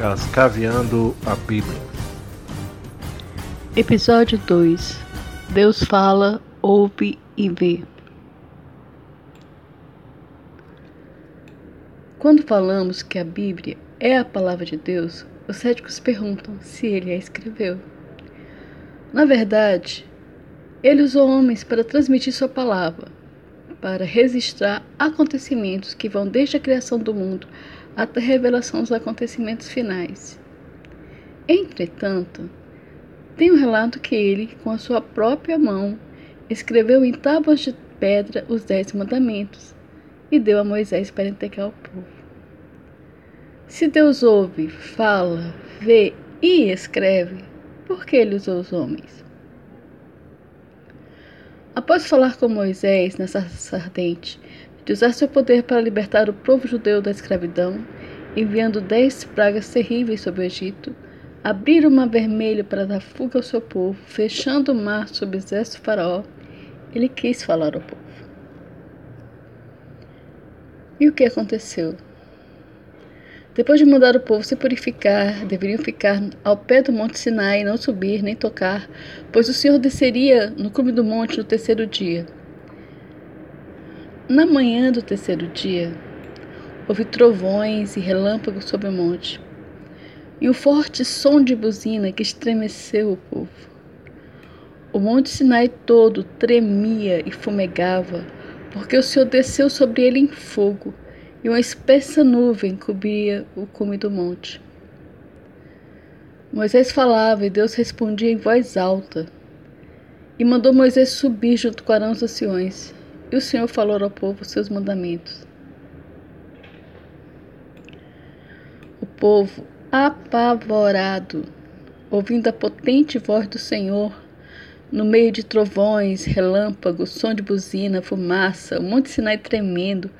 Cascaveando a Bíblia. Episódio 2 Deus fala, ouve e vê. Quando falamos que a Bíblia é a palavra de Deus, os céticos perguntam se ele a escreveu. Na verdade, ele usou homens para transmitir sua palavra, para registrar acontecimentos que vão desde a criação do mundo a revelação dos acontecimentos finais. Entretanto, tem um relato que ele, com a sua própria mão, escreveu em tábuas de pedra os Dez Mandamentos e deu a Moisés para entregar ao povo. Se Deus ouve, fala, vê e escreve, por que ele usou os homens? Após falar com Moisés nessa ardente, de usar seu poder para libertar o povo judeu da escravidão, enviando dez pragas terríveis sobre o Egito, abrir o mar vermelho para dar fuga ao seu povo, fechando o mar sob o exército faraó, ele quis falar ao povo. E o que aconteceu? Depois de mandar o povo se purificar, deveriam ficar ao pé do monte Sinai, não subir nem tocar, pois o Senhor desceria no cume do monte no terceiro dia. Na manhã do terceiro dia, houve trovões e relâmpagos sobre o monte, e um forte som de buzina que estremeceu o povo. O monte Sinai todo tremia e fumegava, porque o Senhor desceu sobre ele em fogo, e uma espessa nuvem cobria o cume do monte. Moisés falava e Deus respondia em voz alta, e mandou Moisés subir junto com Arão os anciões. E o Senhor falou ao povo seus mandamentos. O povo, apavorado, ouvindo a potente voz do Senhor, no meio de trovões, relâmpagos, som de buzina, fumaça, o monte Sinai tremendo,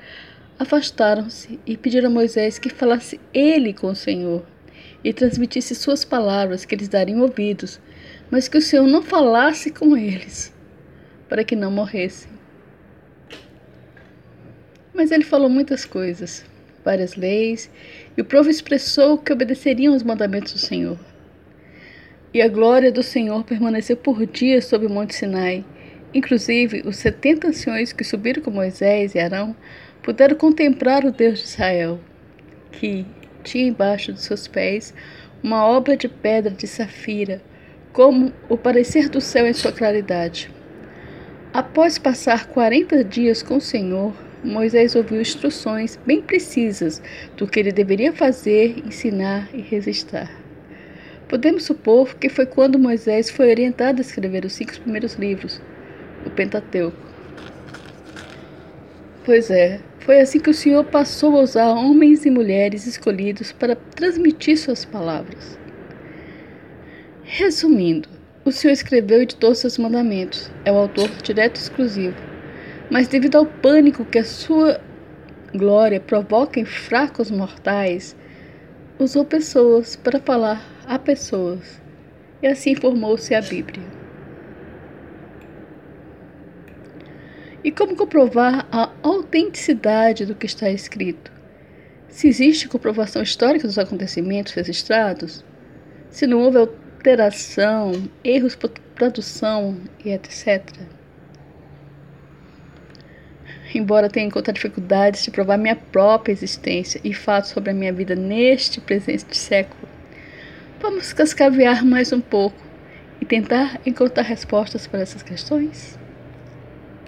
afastaram-se e pediram a Moisés que falasse ele com o Senhor e transmitisse suas palavras que eles dariam ouvidos, mas que o Senhor não falasse com eles, para que não morressem. Mas ele falou muitas coisas, várias leis, e o povo expressou que obedeceriam aos mandamentos do Senhor. E a glória do Senhor permaneceu por dias sobre o monte Sinai. Inclusive, os setenta anciões que subiram com Moisés e Arão puderam contemplar o Deus de Israel, que tinha embaixo de seus pés uma obra de pedra de safira, como o parecer do céu em sua claridade. Após passar quarenta dias com o Senhor, Moisés ouviu instruções bem precisas do que ele deveria fazer, ensinar e registrar. Podemos supor que foi quando Moisés foi orientado a escrever os cinco primeiros livros, o Pentateuco. Pois é, foi assim que o Senhor passou a usar homens e mulheres escolhidos para transmitir suas palavras. Resumindo, o Senhor escreveu e editou seus mandamentos, é o autor direto e exclusivo mas devido ao pânico que a sua glória provoca em fracos mortais, usou pessoas para falar a pessoas, e assim formou-se a Bíblia. E como comprovar a autenticidade do que está escrito? Se existe comprovação histórica dos acontecimentos registrados? Se não houve alteração, erros por tradução e etc embora tenha encontrado dificuldades de provar minha própria existência e fatos sobre a minha vida neste presente século, vamos cascavear mais um pouco e tentar encontrar respostas para essas questões?